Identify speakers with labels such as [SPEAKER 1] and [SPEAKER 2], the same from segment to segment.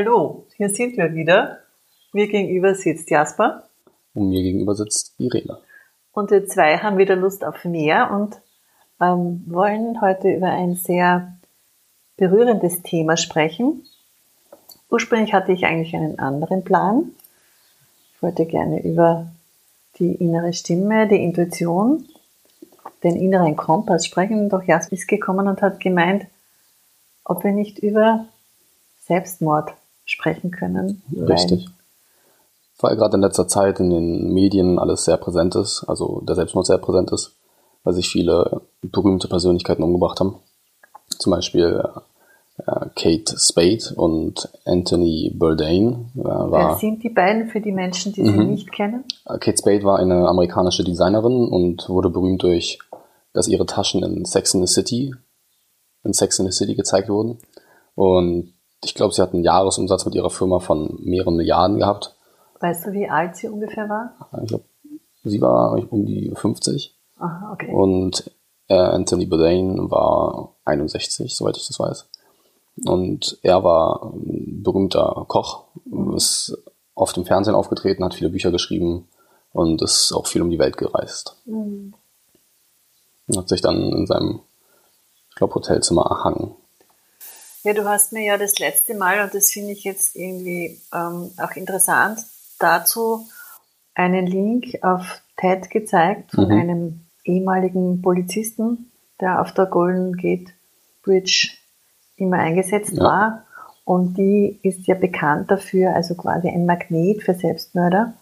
[SPEAKER 1] Hallo, hier sind wir wieder. Mir gegenüber sitzt Jasper.
[SPEAKER 2] Und mir gegenüber sitzt Irene.
[SPEAKER 1] Und wir zwei haben wieder Lust auf mehr und ähm, wollen heute über ein sehr berührendes Thema sprechen. Ursprünglich hatte ich eigentlich einen anderen Plan. Ich wollte gerne über die innere Stimme, die Intuition, den inneren Kompass sprechen. Doch Jasper ist gekommen und hat gemeint, ob wir nicht über Selbstmord sprechen können.
[SPEAKER 2] Richtig. Weil gerade in letzter Zeit in den Medien alles sehr präsent ist, also der Selbstmord sehr präsent ist, weil sich viele berühmte Persönlichkeiten umgebracht haben. Zum Beispiel äh, Kate Spade und Anthony Bourdain.
[SPEAKER 1] Äh, war, Wer sind die beiden für die Menschen, die sie mhm. nicht kennen?
[SPEAKER 2] Äh, Kate Spade war eine amerikanische Designerin und wurde berühmt durch, dass ihre Taschen in Sex in the City, in Sex in the City gezeigt wurden. Und ich glaube, sie hat einen Jahresumsatz mit ihrer Firma von mehreren Milliarden gehabt.
[SPEAKER 1] Weißt du, wie alt sie ungefähr war?
[SPEAKER 2] Ich glaube, sie war um die 50.
[SPEAKER 1] Aha, okay.
[SPEAKER 2] Und äh, Anthony Bourdain war 61, soweit ich das weiß. Und er war ein berühmter Koch, ist oft im Fernsehen aufgetreten, hat viele Bücher geschrieben und ist auch viel um die Welt gereist. Mhm. Hat sich dann in seinem, ich glaube, Hotelzimmer erhangen.
[SPEAKER 1] Ja, du hast mir ja das letzte Mal, und das finde ich jetzt irgendwie ähm, auch interessant, dazu einen Link auf TED gezeigt von mhm. einem ehemaligen Polizisten, der auf der Golden Gate Bridge immer eingesetzt ja. war. Und die ist ja bekannt dafür, also quasi ein Magnet für Selbstmörder.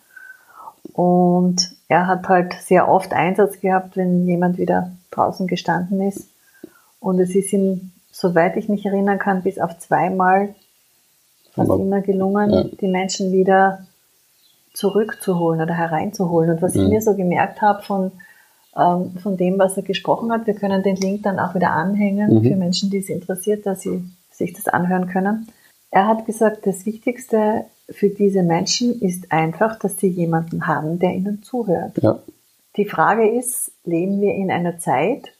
[SPEAKER 1] Und er hat halt sehr oft Einsatz gehabt, wenn jemand wieder draußen gestanden ist. Und es ist ihm soweit ich mich erinnern kann, bis auf zweimal fast Aber, immer gelungen, ja. die Menschen wieder zurückzuholen oder hereinzuholen. Und was mhm. ich mir so gemerkt habe von, ähm, von dem, was er gesprochen hat, wir können den Link dann auch wieder anhängen mhm. für Menschen, die es interessiert, dass sie sich das anhören können. Er hat gesagt, das Wichtigste für diese Menschen ist einfach, dass sie jemanden haben, der ihnen zuhört. Ja. Die Frage ist, leben wir in einer Zeit,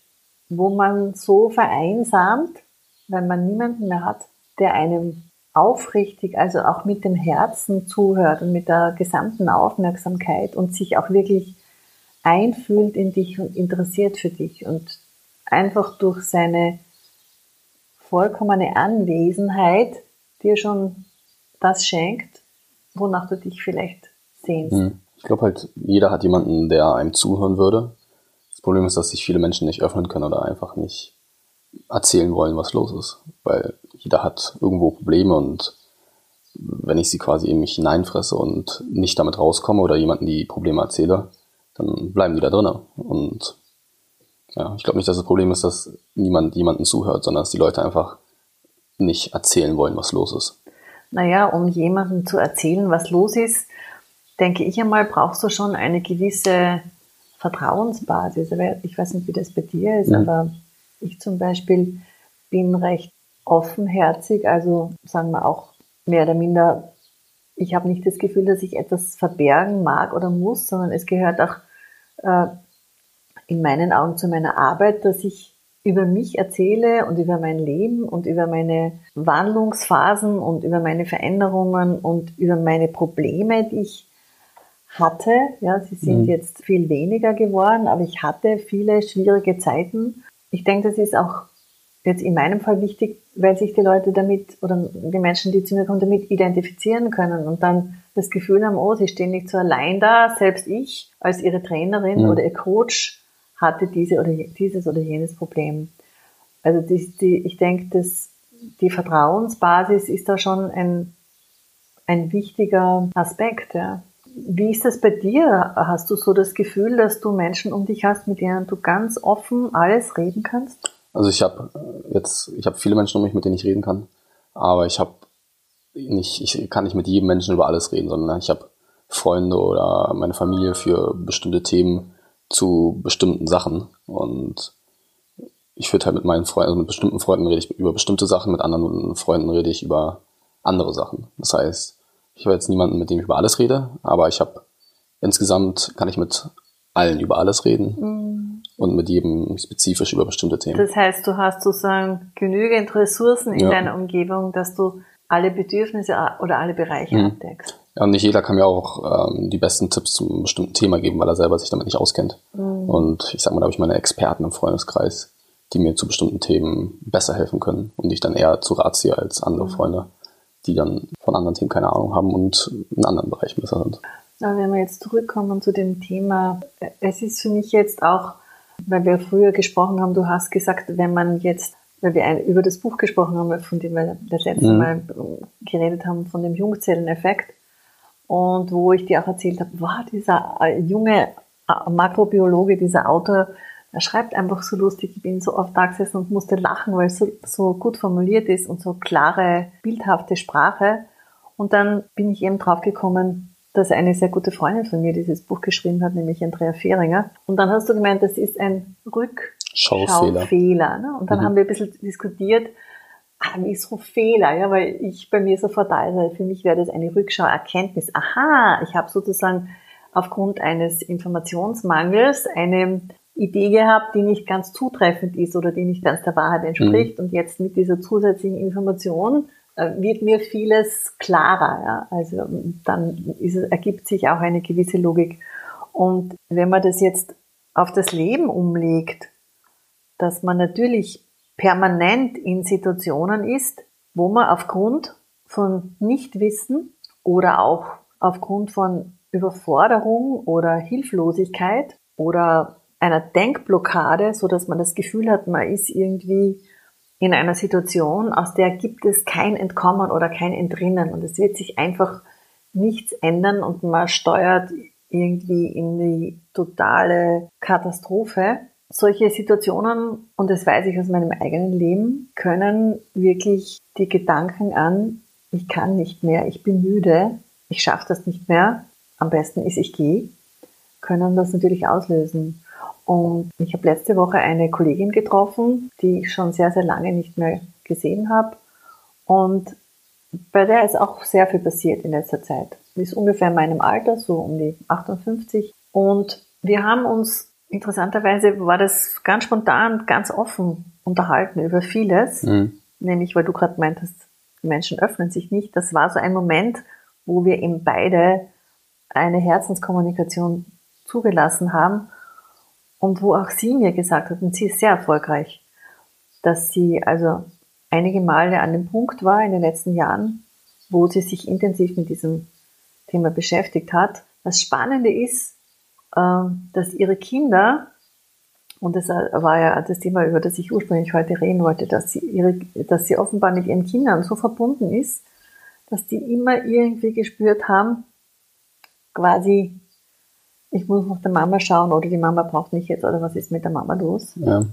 [SPEAKER 1] wo man so vereinsamt, wenn man niemanden mehr hat, der einem aufrichtig, also auch mit dem Herzen zuhört und mit der gesamten Aufmerksamkeit und sich auch wirklich einfühlt in dich und interessiert für dich und einfach durch seine vollkommene Anwesenheit dir schon das schenkt, wonach du dich vielleicht sehnst. Hm.
[SPEAKER 2] Ich glaube halt, jeder hat jemanden, der einem zuhören würde. Das Problem ist, dass sich viele Menschen nicht öffnen können oder einfach nicht erzählen wollen, was los ist. Weil jeder hat irgendwo Probleme und wenn ich sie quasi in mich hineinfresse und nicht damit rauskomme oder jemanden die Probleme erzähle, dann bleiben die da drinnen. Und ja, ich glaube nicht, dass das Problem ist, dass niemand jemanden zuhört, sondern dass die Leute einfach nicht erzählen wollen, was los ist.
[SPEAKER 1] Naja, um jemandem zu erzählen, was los ist, denke ich einmal, brauchst du schon eine gewisse Vertrauensbasis. Ich weiß nicht, wie das bei dir ist, mhm. aber ich zum Beispiel bin recht offenherzig, also sagen wir auch mehr oder minder, ich habe nicht das Gefühl, dass ich etwas verbergen mag oder muss, sondern es gehört auch äh, in meinen Augen zu meiner Arbeit, dass ich über mich erzähle und über mein Leben und über meine Wandlungsphasen und über meine Veränderungen und über meine Probleme, die ich hatte. Ja, sie sind mhm. jetzt viel weniger geworden, aber ich hatte viele schwierige Zeiten ich denke, das ist auch jetzt in meinem Fall wichtig, weil sich die Leute damit oder die Menschen, die zu mir kommen, damit identifizieren können und dann das Gefühl haben, oh, sie stehen nicht so allein da, selbst ich als ihre Trainerin mhm. oder ihr Coach hatte diese oder dieses oder jenes Problem. Also die, die, ich denke, dass die Vertrauensbasis ist da schon ein, ein wichtiger Aspekt. Ja. Wie ist das bei dir? Hast du so das Gefühl, dass du Menschen um dich hast, mit denen du ganz offen alles reden kannst?
[SPEAKER 2] Also ich habe jetzt, ich habe viele Menschen um mich, mit denen ich reden kann, aber ich habe nicht, ich kann nicht mit jedem Menschen über alles reden, sondern ich habe Freunde oder meine Familie für bestimmte Themen zu bestimmten Sachen und ich würde halt mit meinen Freunden, also mit bestimmten Freunden rede ich über bestimmte Sachen, mit anderen Freunden rede ich über andere Sachen. Das heißt, ich habe jetzt niemanden, mit dem ich über alles rede, aber ich habe insgesamt kann ich mit allen über alles reden mhm. und mit jedem spezifisch über bestimmte Themen.
[SPEAKER 1] Das heißt, du hast sozusagen genügend Ressourcen in ja. deiner Umgebung, dass du alle Bedürfnisse oder alle Bereiche mhm. abdeckst.
[SPEAKER 2] Ja, und nicht jeder kann mir auch ähm, die besten Tipps zum einem bestimmten Thema geben, weil er selber sich damit nicht auskennt. Mhm. Und ich sag mal, da habe ich meine Experten im Freundeskreis, die mir zu bestimmten Themen besser helfen können und ich dann eher zu Rat ziehe als andere mhm. Freunde, die dann von anderen Themen keine Ahnung haben und in anderen Bereichen besser sind.
[SPEAKER 1] Aber wenn wir jetzt zurückkommen zu dem Thema, es ist für mich jetzt auch, weil wir früher gesprochen haben, du hast gesagt, wenn man jetzt, weil wir über das Buch gesprochen haben, von dem wir das letzte mhm. Mal geredet haben, von dem Jungzelleneffekt, und wo ich dir auch erzählt habe, wow, dieser junge Makrobiologe, dieser Autor, er schreibt einfach so lustig. Ich bin so oft da gesessen und musste lachen, weil es so, so gut formuliert ist und so klare, bildhafte Sprache. Und dann bin ich eben draufgekommen, dass eine sehr gute Freundin von mir dieses Buch geschrieben hat, nämlich Andrea Fehringer. Und dann hast du gemeint, das ist ein Rückschaufehler. Ne? Und dann mhm. haben wir ein bisschen diskutiert, ah, wieso Fehler? Ja, weil ich bei mir sofort da ist, für mich wäre das eine Rückschauerkenntnis. Aha, ich habe sozusagen aufgrund eines Informationsmangels eine Idee gehabt, die nicht ganz zutreffend ist oder die nicht ganz der Wahrheit entspricht. Mhm. Und jetzt mit dieser zusätzlichen Information äh, wird mir vieles klarer. Ja? Also dann ist, ergibt sich auch eine gewisse Logik. Und wenn man das jetzt auf das Leben umlegt, dass man natürlich permanent in Situationen ist, wo man aufgrund von Nichtwissen oder auch aufgrund von Überforderung oder Hilflosigkeit oder einer Denkblockade, so dass man das Gefühl hat, man ist irgendwie in einer Situation, aus der gibt es kein Entkommen oder kein Entrinnen und es wird sich einfach nichts ändern und man steuert irgendwie in die totale Katastrophe. Solche Situationen, und das weiß ich aus meinem eigenen Leben, können wirklich die Gedanken an, ich kann nicht mehr, ich bin müde, ich schaffe das nicht mehr, am besten ist, ich gehe, können das natürlich auslösen. Und ich habe letzte Woche eine Kollegin getroffen, die ich schon sehr, sehr lange nicht mehr gesehen habe. Und bei der ist auch sehr viel passiert in letzter Zeit. Die ist ungefähr in meinem Alter, so um die 58. Und wir haben uns, interessanterweise war das ganz spontan, ganz offen unterhalten über vieles. Mhm. Nämlich, weil du gerade meintest, Menschen öffnen sich nicht. Das war so ein Moment, wo wir eben beide eine Herzenskommunikation zugelassen haben und wo auch sie mir gesagt hat, und sie ist sehr erfolgreich, dass sie also einige Male an dem Punkt war in den letzten Jahren, wo sie sich intensiv mit diesem Thema beschäftigt hat. Das Spannende ist, ähm, dass ihre Kinder, und das war ja das Thema, über das ich ursprünglich heute reden wollte, dass sie, ihre, dass sie offenbar mit ihren Kindern so verbunden ist, dass die immer irgendwie gespürt haben, quasi ich muss nach der Mama schauen oder die Mama braucht mich jetzt oder was ist mit der Mama los? Ja.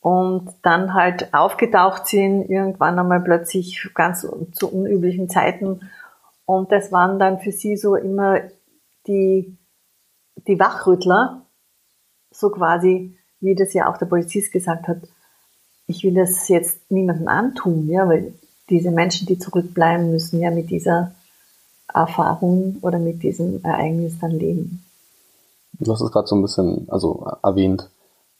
[SPEAKER 1] Und dann halt aufgetaucht sind, irgendwann einmal plötzlich ganz zu unüblichen Zeiten. Und das waren dann für sie so immer die, die Wachrüttler, so quasi, wie das ja auch der Polizist gesagt hat, ich will das jetzt niemandem antun, ja, weil diese Menschen, die zurückbleiben, müssen ja mit dieser Erfahrung oder mit diesem Ereignis dann leben.
[SPEAKER 2] Du hast es gerade so ein bisschen, also erwähnt,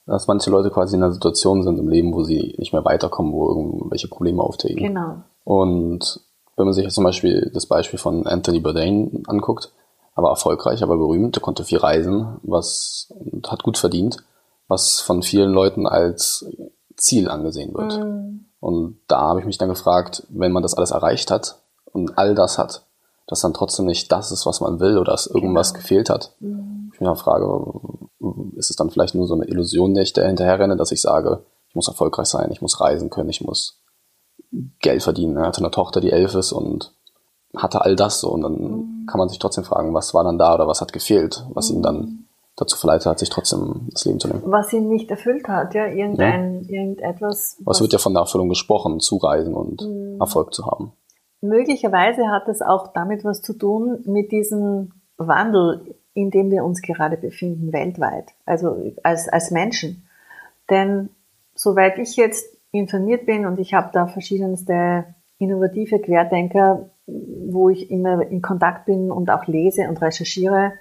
[SPEAKER 2] dass manche Leute quasi in einer Situation sind im Leben, wo sie nicht mehr weiterkommen, wo irgendwelche Probleme auftreten.
[SPEAKER 1] Genau.
[SPEAKER 2] Und wenn man sich jetzt zum Beispiel das Beispiel von Anthony Bourdain anguckt, er war erfolgreich, aber berühmt, er konnte viel reisen, was und hat gut verdient, was von vielen Leuten als Ziel angesehen wird. Mhm. Und da habe ich mich dann gefragt, wenn man das alles erreicht hat und all das hat, dass dann trotzdem nicht das ist, was man will oder dass irgendwas genau. gefehlt hat. Mhm. Ich mir frage, ist es dann vielleicht nur so eine Illusion, der ich da hinterher renne, dass ich sage, ich muss erfolgreich sein, ich muss reisen können, ich muss Geld verdienen. Er hatte eine Tochter, die elf ist und hatte all das so und dann mhm. kann man sich trotzdem fragen, was war dann da oder was hat gefehlt, was mhm. ihn dann mhm. dazu verleitet hat, sich trotzdem das Leben zu nehmen.
[SPEAKER 1] Was ihn nicht erfüllt hat, ja, irgendein, ja. irgendetwas.
[SPEAKER 2] Was, was wird ja von der Erfüllung gesprochen, zu reisen und mhm. Erfolg zu haben.
[SPEAKER 1] Möglicherweise hat es auch damit was zu tun mit diesem Wandel, in dem wir uns gerade befinden, weltweit, also als, als Menschen. Denn soweit ich jetzt informiert bin und ich habe da verschiedenste innovative Querdenker, wo ich immer in Kontakt bin und auch lese und recherchiere,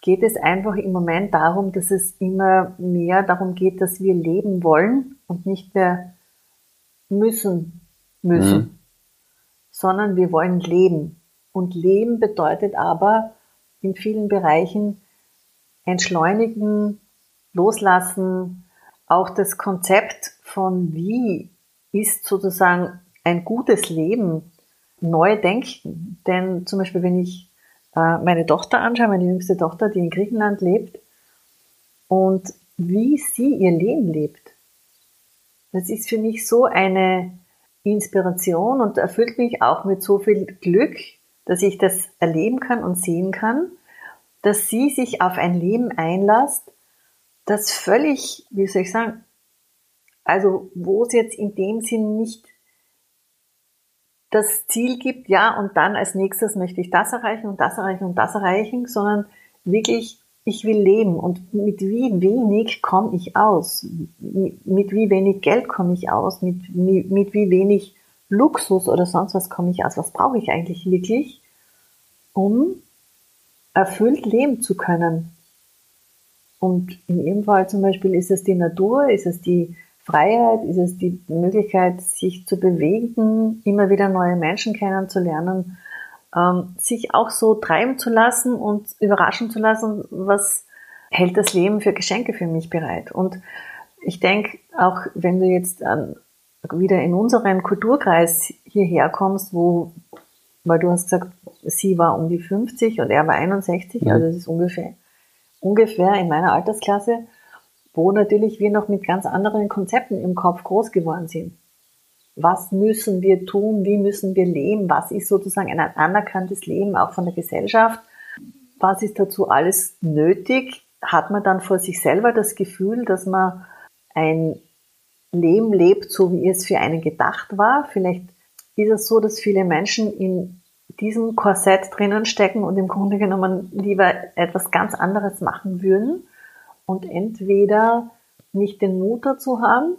[SPEAKER 1] geht es einfach im Moment darum, dass es immer mehr darum geht, dass wir leben wollen und nicht mehr müssen müssen. Mhm sondern wir wollen leben. Und leben bedeutet aber in vielen Bereichen entschleunigen, loslassen, auch das Konzept von wie ist sozusagen ein gutes Leben neu denken. Denn zum Beispiel, wenn ich äh, meine Tochter anschaue, meine jüngste Tochter, die in Griechenland lebt, und wie sie ihr Leben lebt, das ist für mich so eine Inspiration und erfüllt mich auch mit so viel Glück, dass ich das erleben kann und sehen kann, dass sie sich auf ein Leben einlasst, das völlig, wie soll ich sagen, also wo es jetzt in dem Sinn nicht das Ziel gibt, ja, und dann als nächstes möchte ich das erreichen und das erreichen und das erreichen, sondern wirklich, ich will leben und mit wie wenig komme ich aus, mit wie wenig Geld komme ich aus, mit, mit, mit wie wenig Luxus oder sonst was komme ich aus, was brauche ich eigentlich wirklich, um erfüllt leben zu können. Und in ihrem Fall zum Beispiel ist es die Natur, ist es die Freiheit, ist es die Möglichkeit, sich zu bewegen, immer wieder neue Menschen kennenzulernen, ähm, sich auch so treiben zu lassen und überraschen zu lassen, was hält das Leben für Geschenke für mich bereit. Und ich denke, auch wenn du jetzt an, wieder in unseren Kulturkreis hierher kommst, wo, weil du hast gesagt, sie war um die 50 und er war 61, mhm. also das ist ungefähr, ungefähr in meiner Altersklasse, wo natürlich wir noch mit ganz anderen Konzepten im Kopf groß geworden sind. Was müssen wir tun? Wie müssen wir leben? Was ist sozusagen ein anerkanntes Leben auch von der Gesellschaft? Was ist dazu alles nötig? Hat man dann vor sich selber das Gefühl, dass man ein Leben lebt, so wie es für einen gedacht war? Vielleicht ist es so, dass viele Menschen in diesem Korsett drinnen stecken und im Grunde genommen lieber etwas ganz anderes machen würden und entweder nicht den Mut dazu haben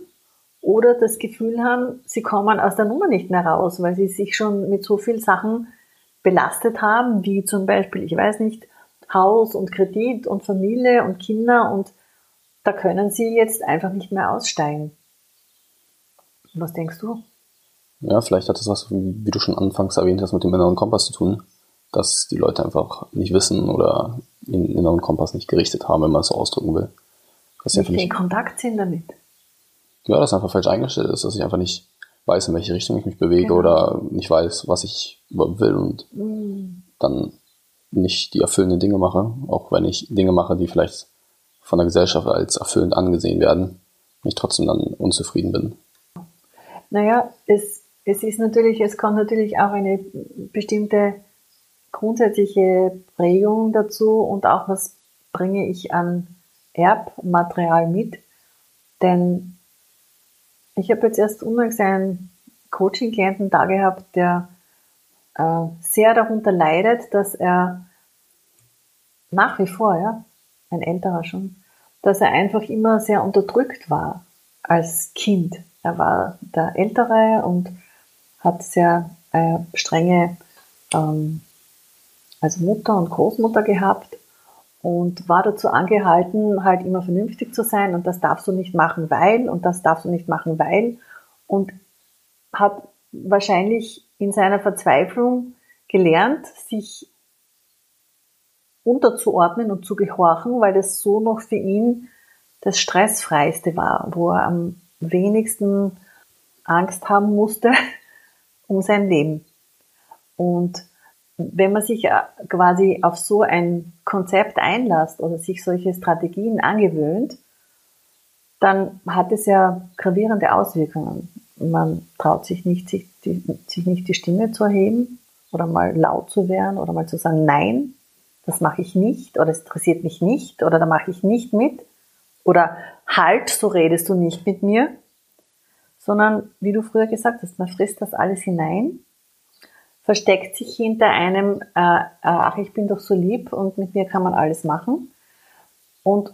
[SPEAKER 1] oder das Gefühl haben, sie kommen aus der Nummer nicht mehr raus, weil sie sich schon mit so vielen Sachen belastet haben, wie zum Beispiel, ich weiß nicht, Haus und Kredit und Familie und Kinder und da können sie jetzt einfach nicht mehr aussteigen. Was denkst du?
[SPEAKER 2] Ja, vielleicht hat das was, wie du schon anfangs erwähnt hast, mit dem inneren Kompass zu tun, dass die Leute einfach nicht wissen oder den inneren Kompass nicht gerichtet haben, wenn man es so ausdrücken will.
[SPEAKER 1] Das nicht in Kontakt sind damit.
[SPEAKER 2] Ja, das einfach falsch eingestellt ist, dass ich einfach nicht weiß, in welche Richtung ich mich bewege genau. oder nicht weiß, was ich will und mhm. dann nicht die erfüllenden Dinge mache, auch wenn ich Dinge mache, die vielleicht von der Gesellschaft als erfüllend angesehen werden, ich trotzdem dann unzufrieden bin.
[SPEAKER 1] Naja, es, es ist natürlich, es kommt natürlich auch eine bestimmte grundsätzliche Prägung dazu und auch was bringe ich an Erbmaterial mit. Denn ich habe jetzt erst unlängst einen Coaching-Klienten da gehabt, der äh, sehr darunter leidet, dass er nach wie vor, ja, ein älterer schon, dass er einfach immer sehr unterdrückt war als Kind. Er war der Ältere und hat sehr äh, strenge ähm, als Mutter und Großmutter gehabt und war dazu angehalten, halt immer vernünftig zu sein und das darfst du nicht machen, weil und das darfst du nicht machen, weil und hat wahrscheinlich in seiner Verzweiflung gelernt, sich unterzuordnen und zu gehorchen, weil das so noch für ihn das stressfreiste war, wo er am wenigsten Angst haben musste um sein Leben. Und wenn man sich äh, quasi auf so ein Konzept einlässt oder sich solche Strategien angewöhnt, dann hat es ja gravierende Auswirkungen. Man traut sich nicht, sich, die, sich nicht die Stimme zu erheben oder mal laut zu werden oder mal zu sagen, nein, das mache ich nicht oder es interessiert mich nicht oder da mache ich nicht mit oder halt, so redest du nicht mit mir, sondern wie du früher gesagt hast, man frisst das alles hinein versteckt sich hinter einem, äh, äh, ach, ich bin doch so lieb und mit mir kann man alles machen. Und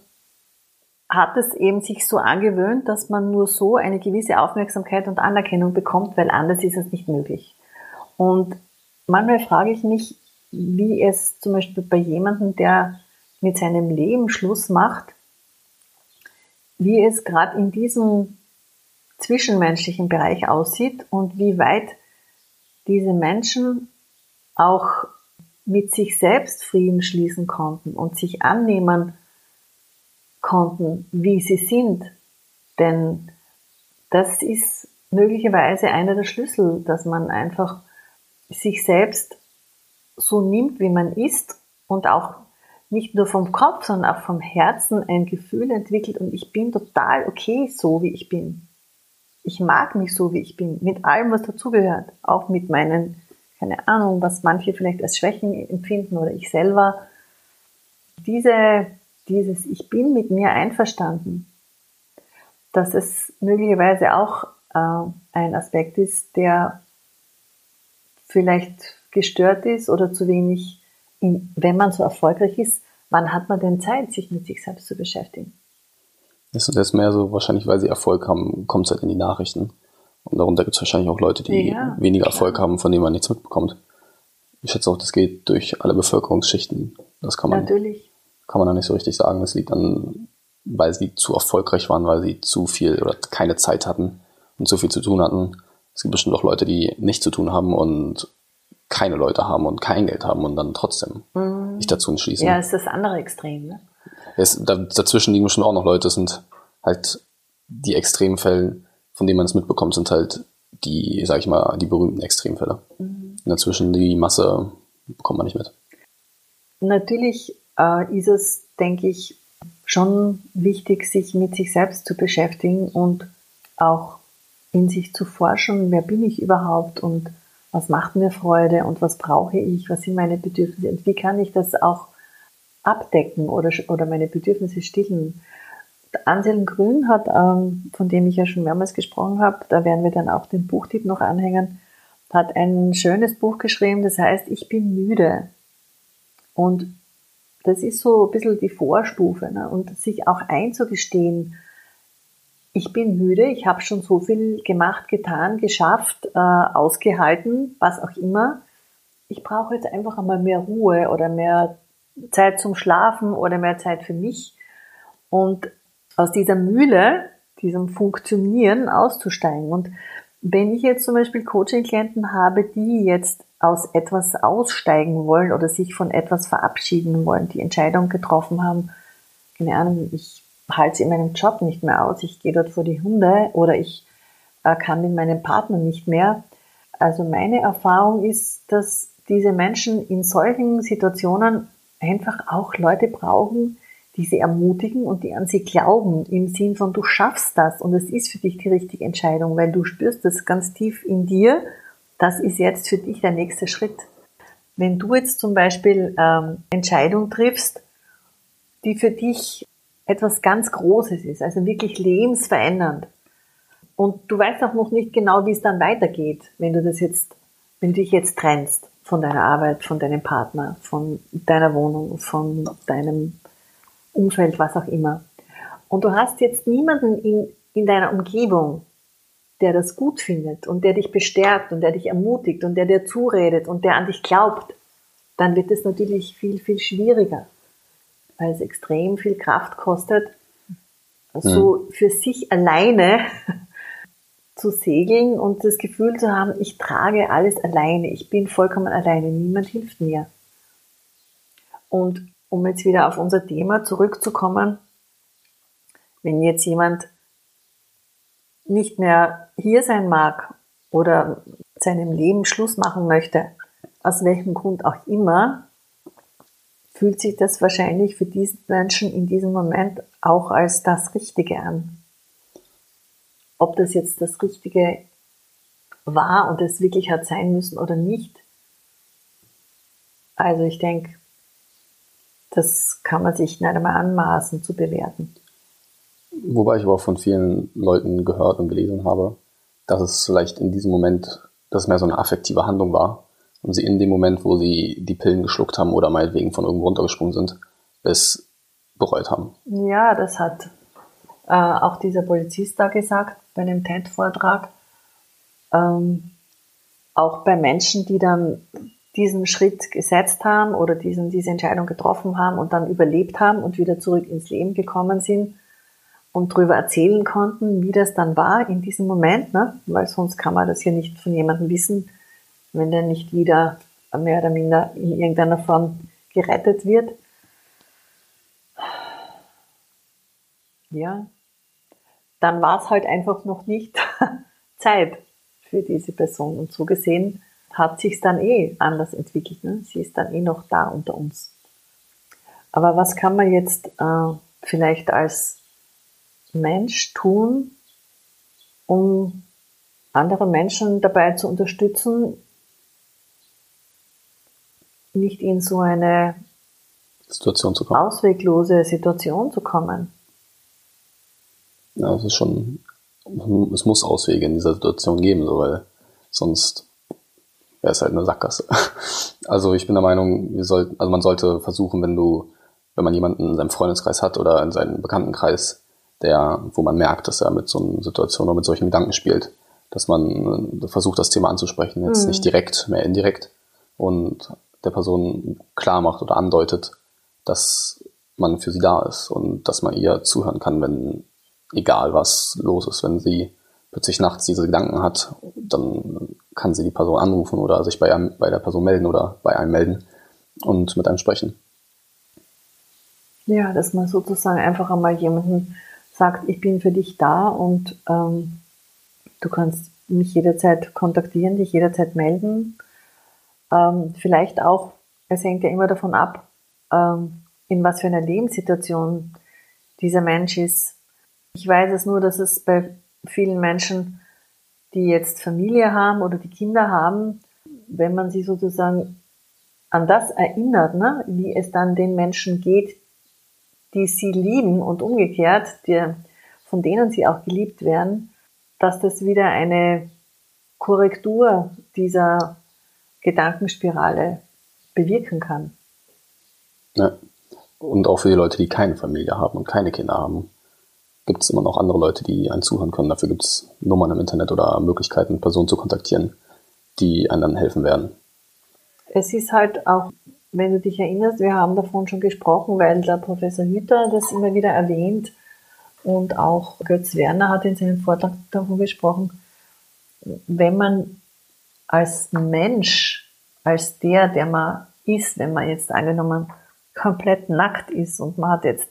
[SPEAKER 1] hat es eben sich so angewöhnt, dass man nur so eine gewisse Aufmerksamkeit und Anerkennung bekommt, weil anders ist es nicht möglich. Und manchmal frage ich mich, wie es zum Beispiel bei jemandem, der mit seinem Leben Schluss macht, wie es gerade in diesem zwischenmenschlichen Bereich aussieht und wie weit diese Menschen auch mit sich selbst Frieden schließen konnten und sich annehmen konnten, wie sie sind. Denn das ist möglicherweise einer der Schlüssel, dass man einfach sich selbst so nimmt, wie man ist und auch nicht nur vom Kopf, sondern auch vom Herzen ein Gefühl entwickelt und ich bin total okay so, wie ich bin. Ich mag mich so, wie ich bin, mit allem, was dazugehört, auch mit meinen, keine Ahnung, was manche vielleicht als Schwächen empfinden oder ich selber. Diese, dieses Ich bin mit mir einverstanden, dass es möglicherweise auch äh, ein Aspekt ist, der vielleicht gestört ist oder zu wenig, in, wenn man so erfolgreich ist, wann hat man denn Zeit, sich mit sich selbst zu beschäftigen?
[SPEAKER 2] Das ist mehr so, wahrscheinlich, weil sie Erfolg haben, kommt es halt in die Nachrichten. Und darunter gibt es wahrscheinlich auch Leute, die ja, weniger Erfolg haben, von denen man nichts mitbekommt. Ich schätze auch, das geht durch alle Bevölkerungsschichten. Das kann man,
[SPEAKER 1] Natürlich.
[SPEAKER 2] kann man da nicht so richtig sagen. Das liegt dann, weil sie zu erfolgreich waren, weil sie zu viel oder keine Zeit hatten und zu viel zu tun hatten. Es gibt bestimmt auch Leute, die nichts zu tun haben und keine Leute haben und kein Geld haben und dann trotzdem mhm. sich dazu entschließen.
[SPEAKER 1] Ja, ist das andere Extrem, ne?
[SPEAKER 2] Es, da, dazwischen liegen bestimmt auch noch Leute, sind halt die Extremfälle, von denen man es mitbekommt, sind halt die, sag ich mal, die berühmten Extremfälle. Mhm. dazwischen die Masse bekommt man nicht mit.
[SPEAKER 1] Natürlich äh, ist es, denke ich, schon wichtig, sich mit sich selbst zu beschäftigen und auch in sich zu forschen, wer bin ich überhaupt und was macht mir Freude und was brauche ich, was sind meine Bedürfnisse und wie kann ich das auch abdecken oder, oder meine Bedürfnisse stillen. Anselm Grün hat, ähm, von dem ich ja schon mehrmals gesprochen habe, da werden wir dann auch den Buchtipp noch anhängen, hat ein schönes Buch geschrieben, das heißt Ich bin müde. Und das ist so ein bisschen die Vorstufe. Ne? Und sich auch einzugestehen, ich bin müde, ich habe schon so viel gemacht, getan, geschafft, äh, ausgehalten, was auch immer. Ich brauche jetzt einfach einmal mehr Ruhe oder mehr Zeit zum Schlafen oder mehr Zeit für mich. Und aus dieser Mühle, diesem Funktionieren auszusteigen. Und wenn ich jetzt zum Beispiel Coaching-Klienten habe, die jetzt aus etwas aussteigen wollen oder sich von etwas verabschieden wollen, die Entscheidung getroffen haben, keine Ahnung, ich halte es in meinem Job nicht mehr aus, ich gehe dort vor die Hunde oder ich äh, kann mit meinem Partner nicht mehr. Also meine Erfahrung ist, dass diese Menschen in solchen Situationen einfach auch Leute brauchen, die sie ermutigen und die an sie glauben, im Sinn von du schaffst das und es ist für dich die richtige Entscheidung, weil du spürst das ganz tief in dir, das ist jetzt für dich der nächste Schritt. Wenn du jetzt zum Beispiel ähm, Entscheidung triffst, die für dich etwas ganz Großes ist, also wirklich lebensverändernd. Und du weißt auch noch nicht genau, wie es dann weitergeht, wenn du das jetzt, wenn du dich jetzt trennst von deiner Arbeit, von deinem Partner, von deiner Wohnung, von deinem Umfeld, was auch immer. Und du hast jetzt niemanden in, in deiner Umgebung, der das gut findet und der dich bestärkt und der dich ermutigt und der dir zuredet und der an dich glaubt, dann wird es natürlich viel, viel schwieriger weil es extrem viel Kraft kostet, so mhm. für sich alleine zu segeln und das Gefühl zu haben, ich trage alles alleine, ich bin vollkommen alleine, niemand hilft mir. Und um jetzt wieder auf unser Thema zurückzukommen, wenn jetzt jemand nicht mehr hier sein mag oder seinem Leben Schluss machen möchte, aus welchem Grund auch immer, fühlt sich das wahrscheinlich für diesen Menschen in diesem Moment auch als das Richtige an. Ob das jetzt das Richtige war und es wirklich hat sein müssen oder nicht. Also ich denke, das kann man sich nicht einmal anmaßen zu bewerten.
[SPEAKER 2] Wobei ich aber auch von vielen Leuten gehört und gelesen habe, dass es vielleicht in diesem Moment, dass mehr so eine affektive Handlung war und sie in dem Moment, wo sie die Pillen geschluckt haben oder meinetwegen von irgendwo runtergesprungen sind, es bereut haben.
[SPEAKER 1] Ja, das hat äh, auch dieser Polizist da gesagt bei einem TED-Vortrag. Ähm, auch bei Menschen, die dann diesen Schritt gesetzt haben oder diesen, diese Entscheidung getroffen haben und dann überlebt haben und wieder zurück ins Leben gekommen sind und darüber erzählen konnten, wie das dann war in diesem Moment, ne? weil sonst kann man das ja nicht von jemandem wissen, wenn der nicht wieder mehr oder minder in irgendeiner Form gerettet wird. Ja, dann war es halt einfach noch nicht Zeit für diese Person. Und so gesehen hat sich dann eh anders entwickelt. Ne? Sie ist dann eh noch da unter uns. Aber was kann man jetzt äh, vielleicht als Mensch tun, um andere Menschen dabei zu unterstützen, nicht in so eine
[SPEAKER 2] Situation zu kommen.
[SPEAKER 1] ausweglose Situation zu kommen.
[SPEAKER 2] Ja, es ist schon, es muss Auswege in dieser Situation geben, so, weil sonst wäre es halt eine Sackgasse. Also ich bin der Meinung, wir sollten, also man sollte versuchen, wenn du, wenn man jemanden in seinem Freundeskreis hat oder in seinem Bekanntenkreis, der, wo man merkt, dass er mit so einer Situation oder mit solchen Gedanken spielt, dass man versucht, das Thema anzusprechen, jetzt mhm. nicht direkt, mehr indirekt und der Person klar macht oder andeutet, dass man für sie da ist und dass man ihr zuhören kann, wenn egal was los ist, wenn sie plötzlich nachts diese Gedanken hat, dann kann sie die Person anrufen oder sich bei, einem, bei der Person melden oder bei einem melden und mit einem sprechen.
[SPEAKER 1] Ja, dass man sozusagen einfach einmal jemanden sagt, ich bin für dich da und ähm, du kannst mich jederzeit kontaktieren, dich jederzeit melden. Ähm, vielleicht auch, es hängt ja immer davon ab, ähm, in was für einer Lebenssituation dieser Mensch ist. Ich weiß es nur, dass es bei vielen Menschen, die jetzt Familie haben oder die Kinder haben, wenn man sie sozusagen an das erinnert, ne, wie es dann den Menschen geht, die sie lieben und umgekehrt, die, von denen sie auch geliebt werden, dass das wieder eine Korrektur dieser Gedankenspirale bewirken kann.
[SPEAKER 2] Ja. Und auch für die Leute, die keine Familie haben und keine Kinder haben, gibt es immer noch andere Leute, die einen zuhören können. Dafür gibt es Nummern im Internet oder Möglichkeiten, Personen zu kontaktieren, die einem helfen werden.
[SPEAKER 1] Es ist halt auch, wenn du dich erinnerst, wir haben davon schon gesprochen, weil der Professor Hüter das immer wieder erwähnt und auch Götz Werner hat in seinem Vortrag davon gesprochen, wenn man als Mensch, als der, der man ist, wenn man jetzt angenommen komplett nackt ist und man hat jetzt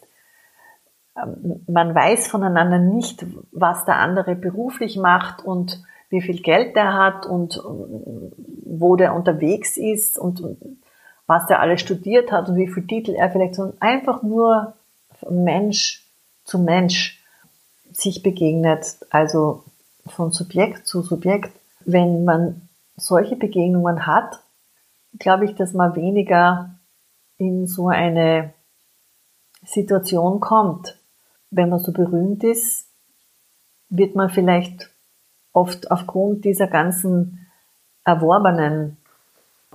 [SPEAKER 1] man weiß voneinander nicht, was der andere beruflich macht und wie viel Geld der hat und äh, wo der unterwegs ist und was der alles studiert hat und wie viel Titel er vielleicht, sondern einfach nur Mensch zu Mensch sich begegnet, also von Subjekt zu Subjekt. Wenn man solche Begegnungen hat, glaube ich, dass man weniger in so eine Situation kommt, wenn man so berühmt ist, wird man vielleicht oft aufgrund dieser ganzen erworbenen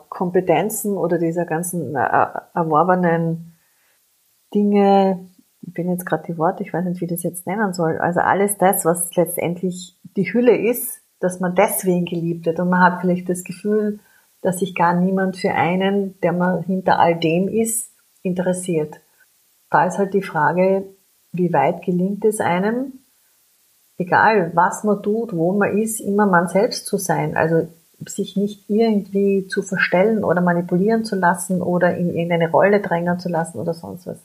[SPEAKER 1] Kompetenzen oder dieser ganzen äh, erworbenen Dinge, ich bin jetzt gerade die Worte, ich weiß nicht, wie ich das jetzt nennen soll, also alles das, was letztendlich die Hülle ist, dass man deswegen geliebt wird und man hat vielleicht das Gefühl, dass sich gar niemand für einen, der man hinter all dem ist, interessiert. Da ist halt die Frage, wie weit gelingt es einem, egal was man tut, wo man ist, immer man selbst zu sein. Also sich nicht irgendwie zu verstellen oder manipulieren zu lassen oder in irgendeine Rolle drängen zu lassen oder sonst was.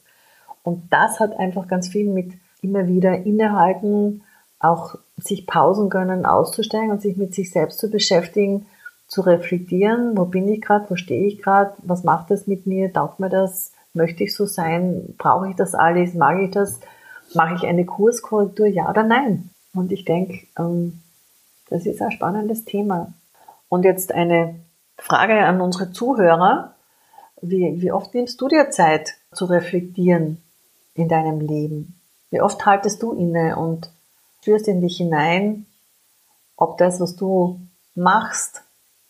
[SPEAKER 1] Und das hat einfach ganz viel mit immer wieder innehalten, auch sich Pausen gönnen, auszusteigen und sich mit sich selbst zu beschäftigen, zu reflektieren, wo bin ich gerade, wo stehe ich gerade, was macht das mit mir, taugt mir das, möchte ich so sein, brauche ich das alles, mag ich das, mache ich eine Kurskorrektur, ja oder nein? Und ich denke, ähm, das ist ein spannendes Thema. Und jetzt eine Frage an unsere Zuhörer. Wie, wie oft nimmst du dir Zeit zu reflektieren in deinem Leben? Wie oft haltest du inne und spürst in dich hinein, ob das, was du machst,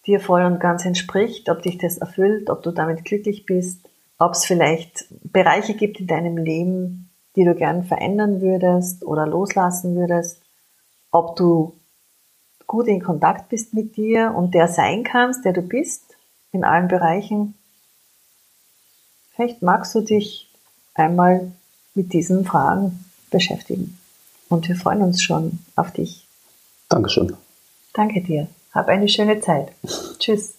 [SPEAKER 1] dir voll und ganz entspricht, ob dich das erfüllt, ob du damit glücklich bist, ob es vielleicht Bereiche gibt in deinem Leben, die du gern verändern würdest oder loslassen würdest, ob du gut in Kontakt bist mit dir und der sein kannst, der du bist, in allen Bereichen. Vielleicht magst du dich einmal mit diesen Fragen beschäftigen. Und wir freuen uns schon auf dich.
[SPEAKER 2] Dankeschön.
[SPEAKER 1] Danke dir. Hab eine schöne Zeit. Tschüss.